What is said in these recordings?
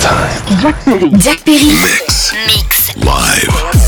time. Jack Perry. Mix. Mix. Live.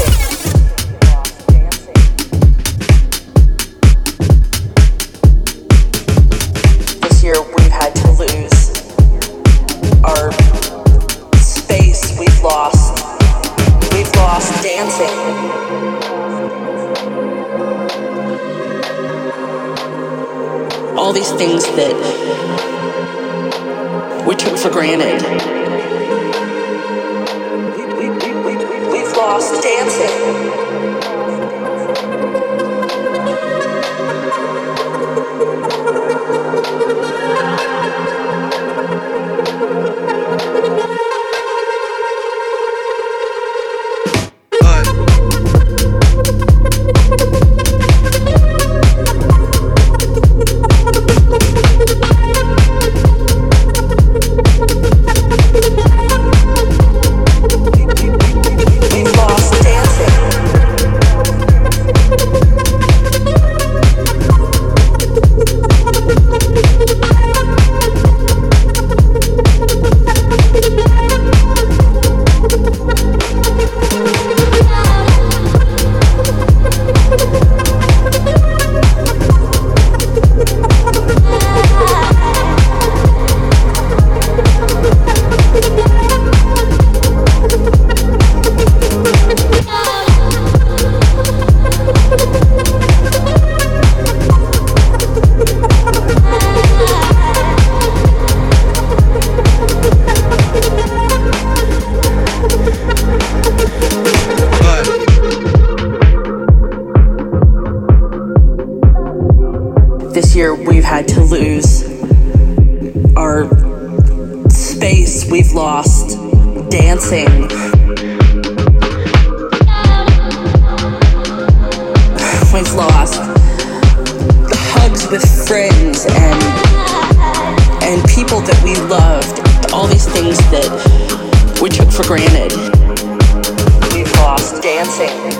This year we've had to lose our space. We've lost dancing. We've lost hugs with friends and and people that we loved. All these things that we took for granted. We've lost dancing.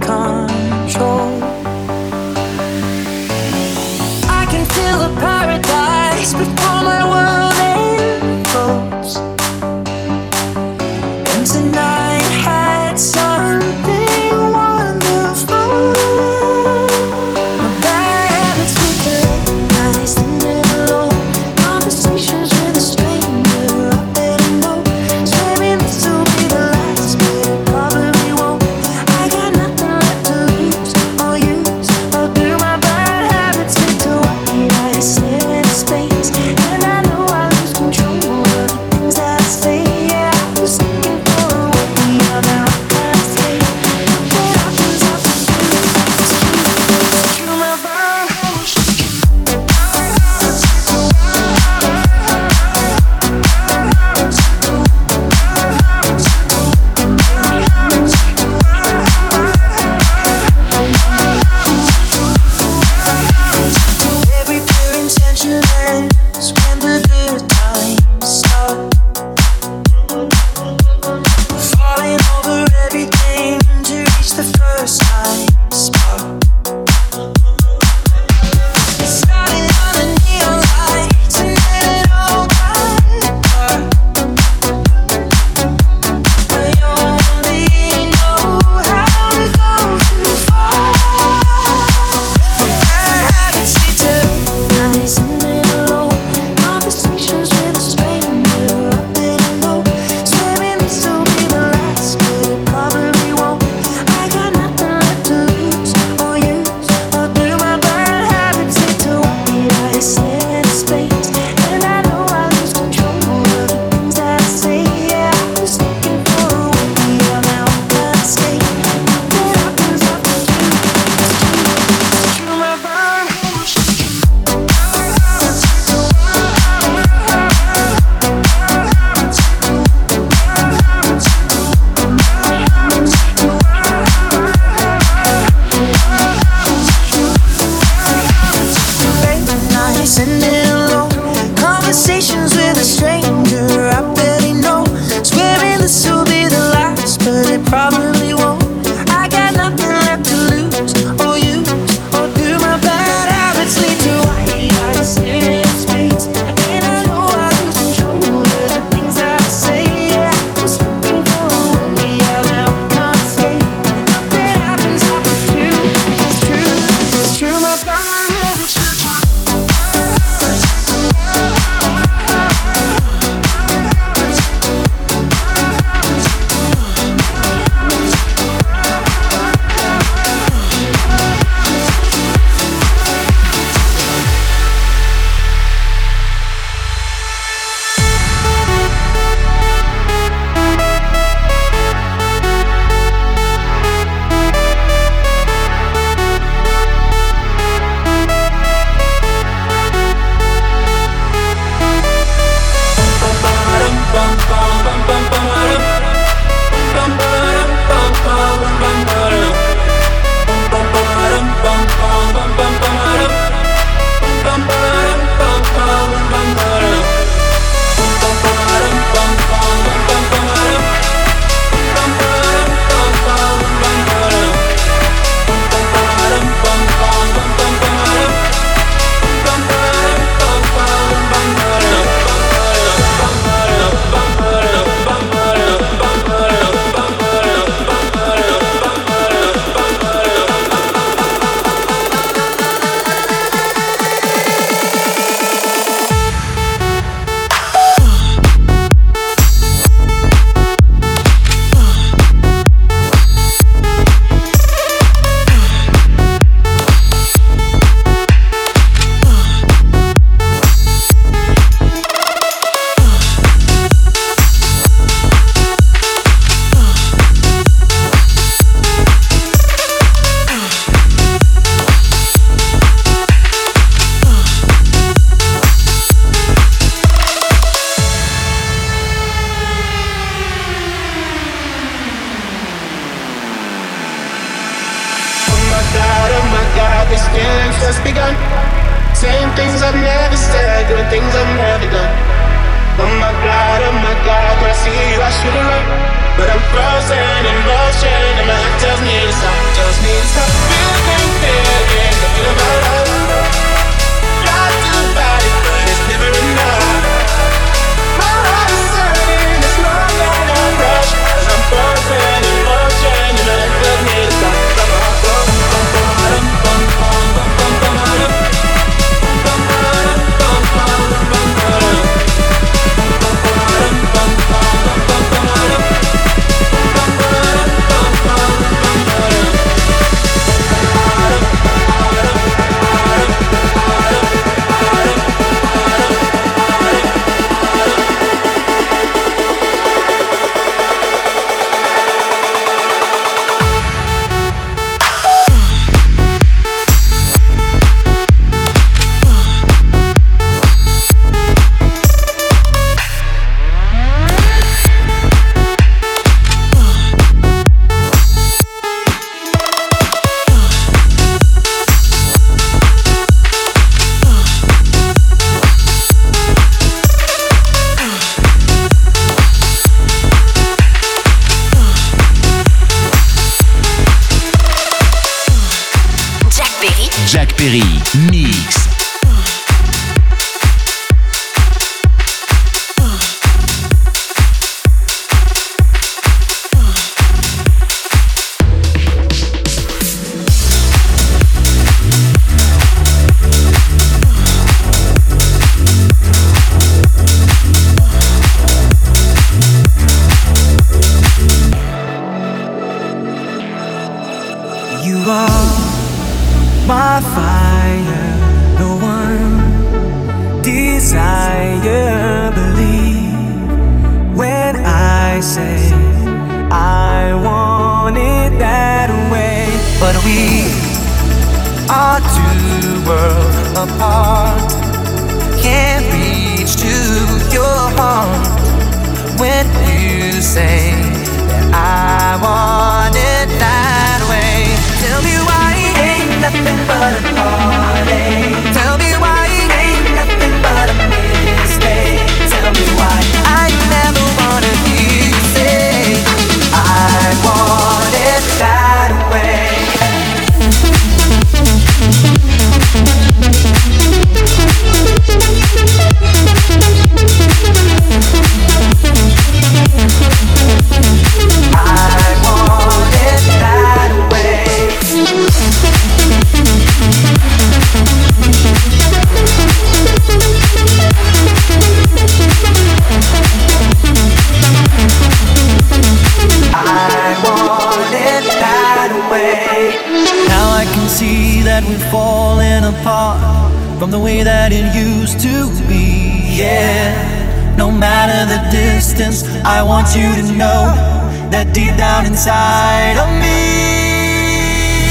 inside of me,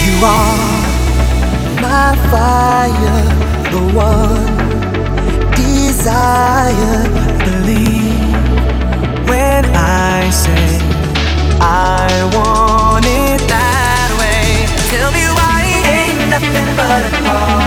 you are my fire, the one desire. Believe when I say I want it that way. Tell me why ain't nothing but a party.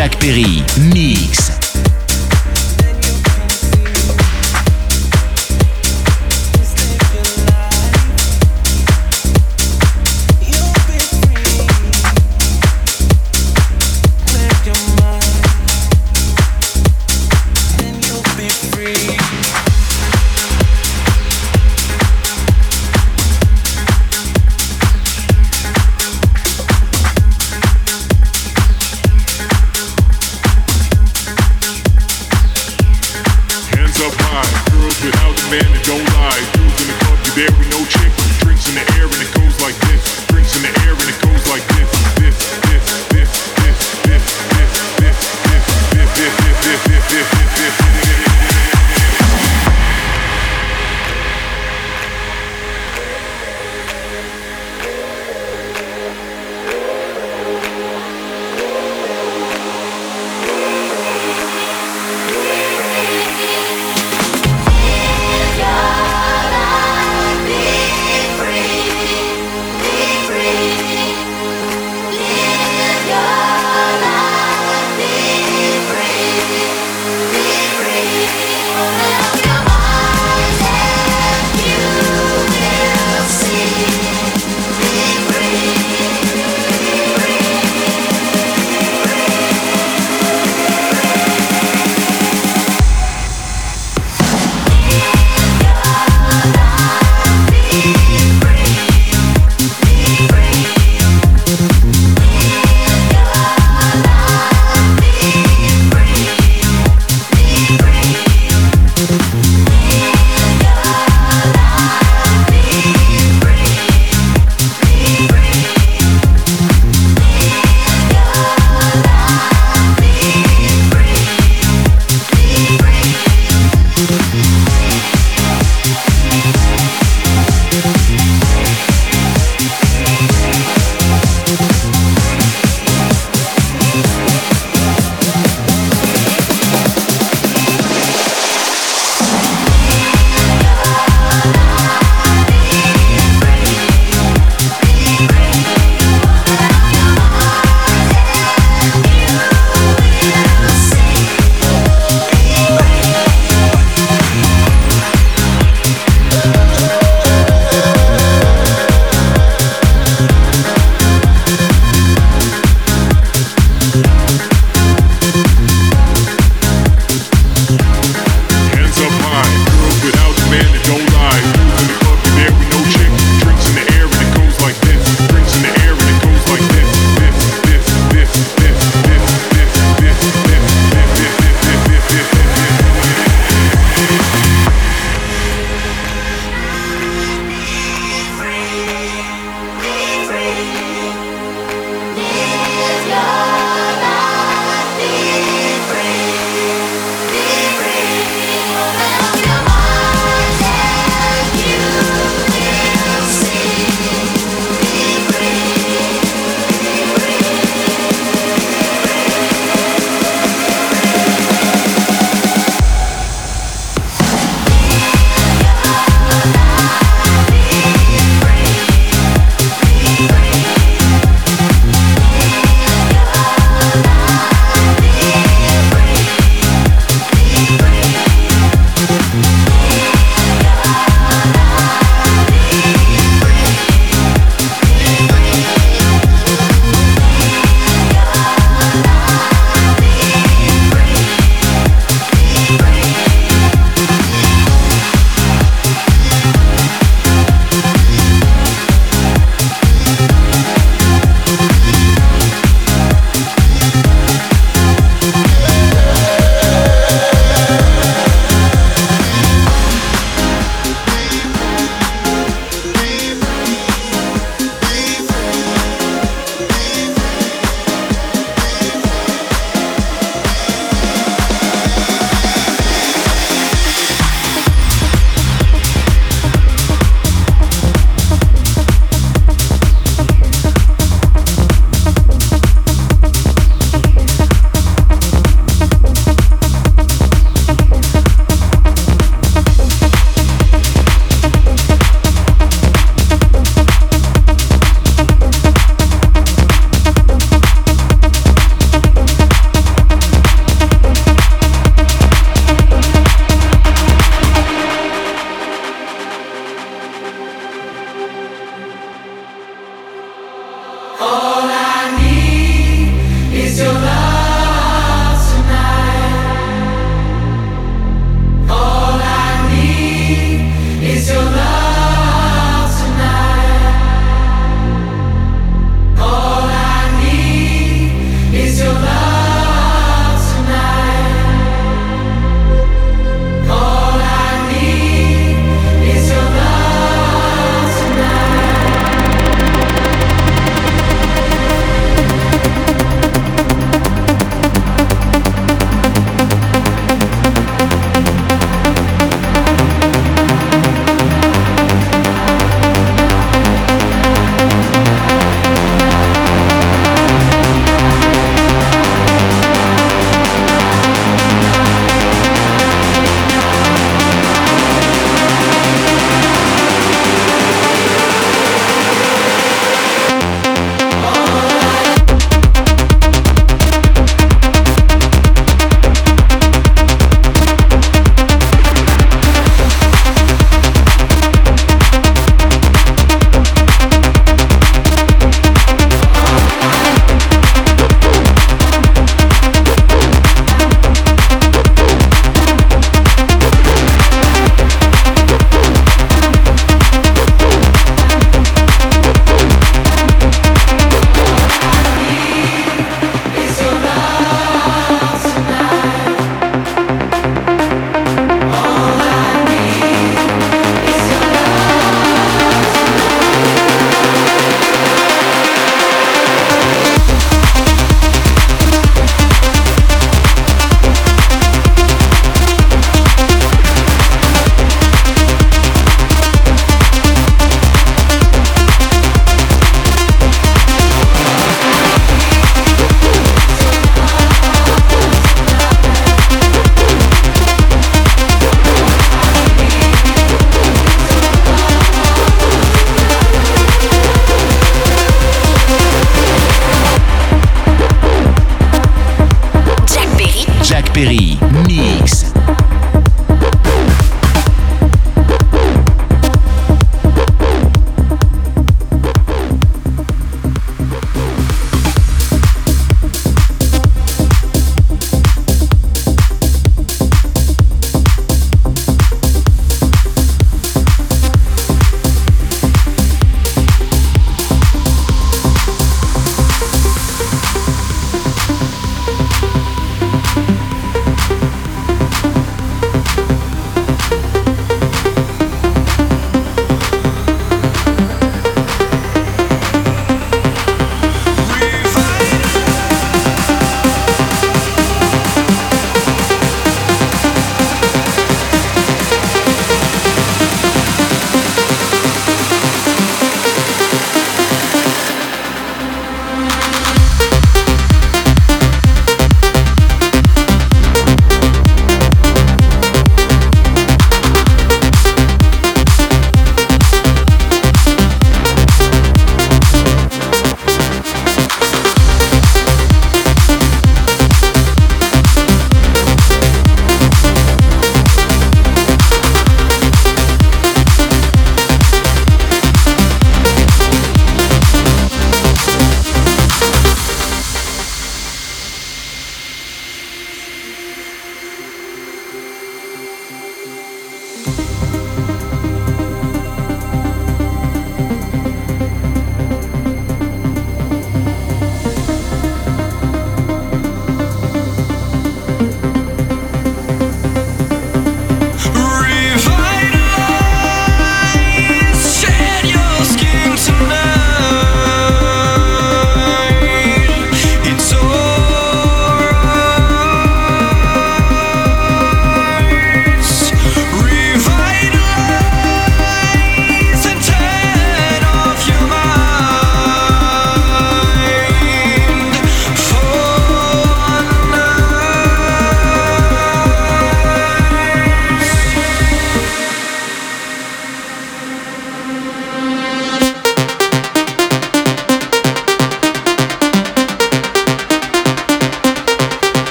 Jack Perry. Mix.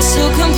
Jack Perry,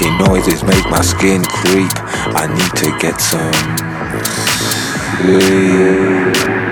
making noises make my skin creep. I need to get some sleep.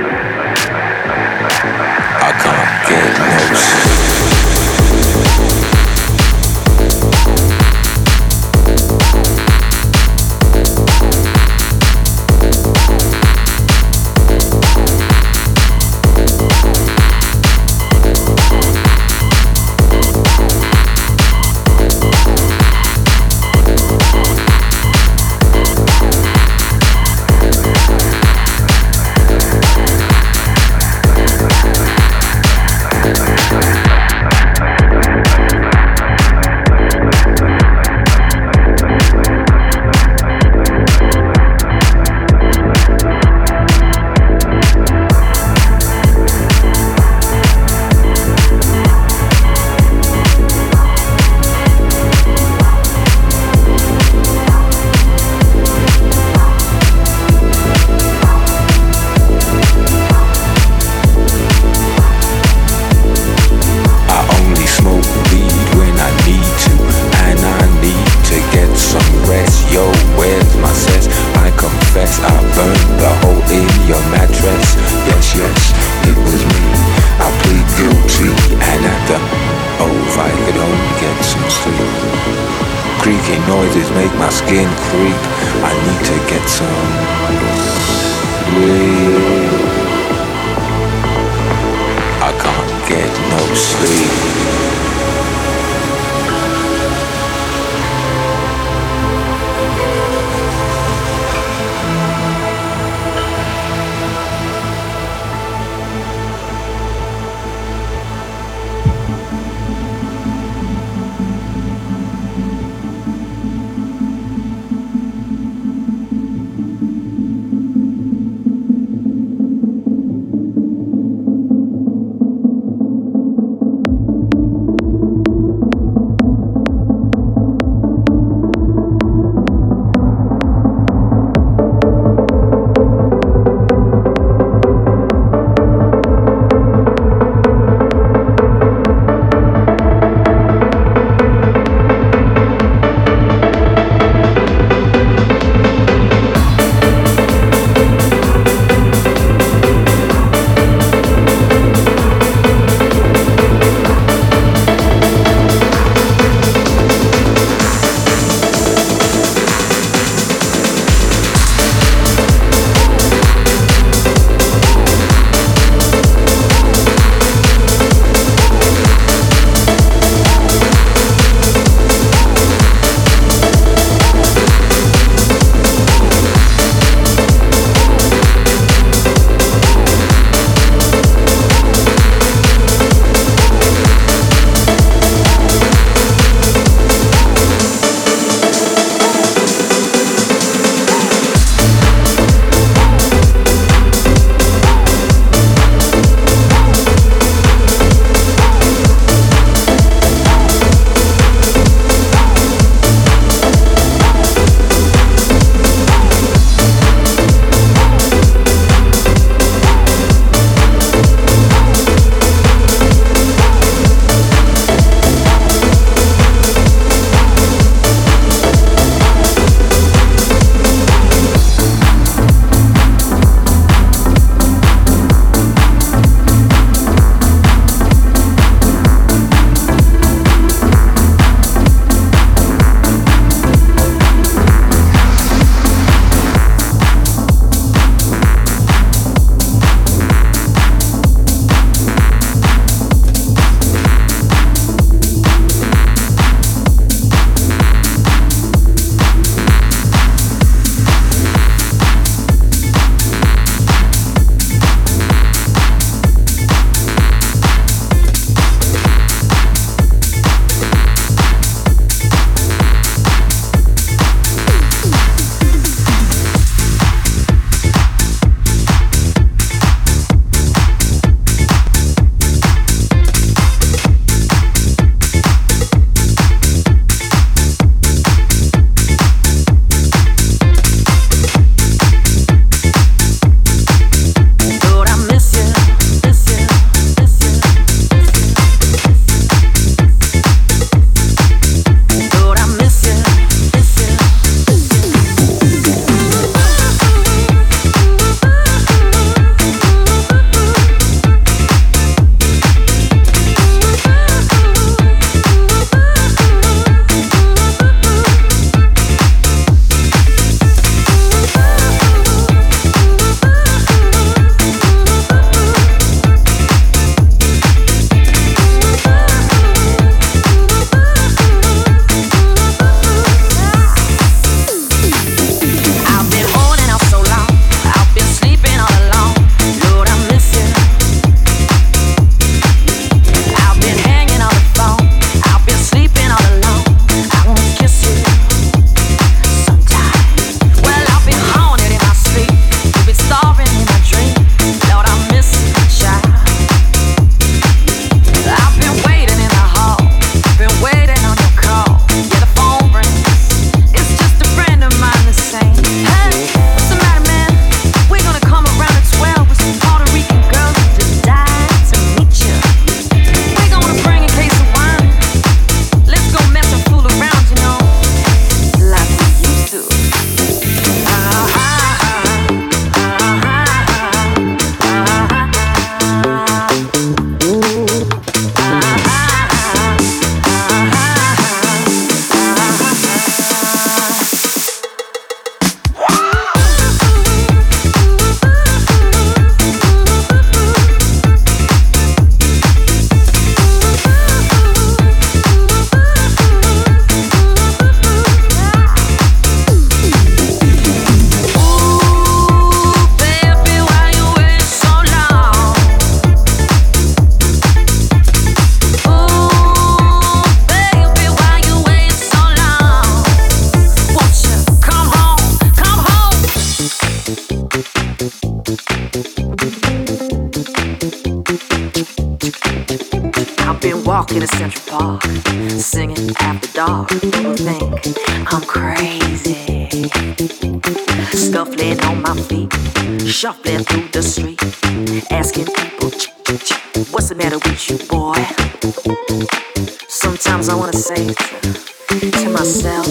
Myself.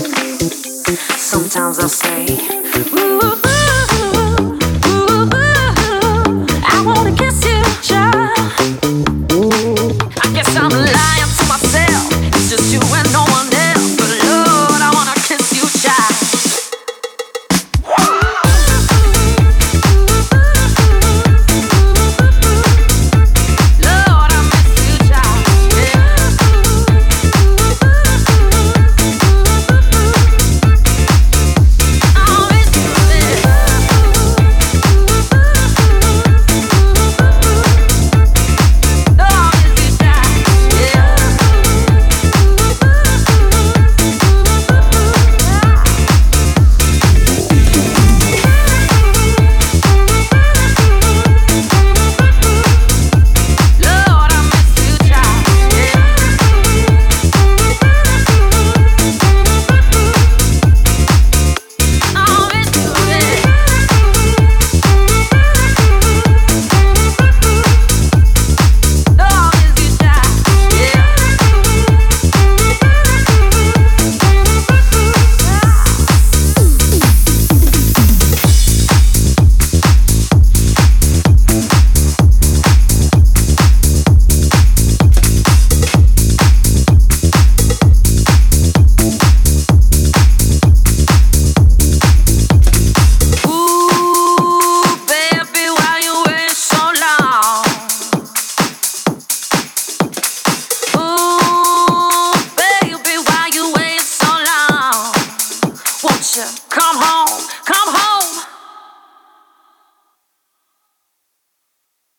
Sometimes I'll say, ooh.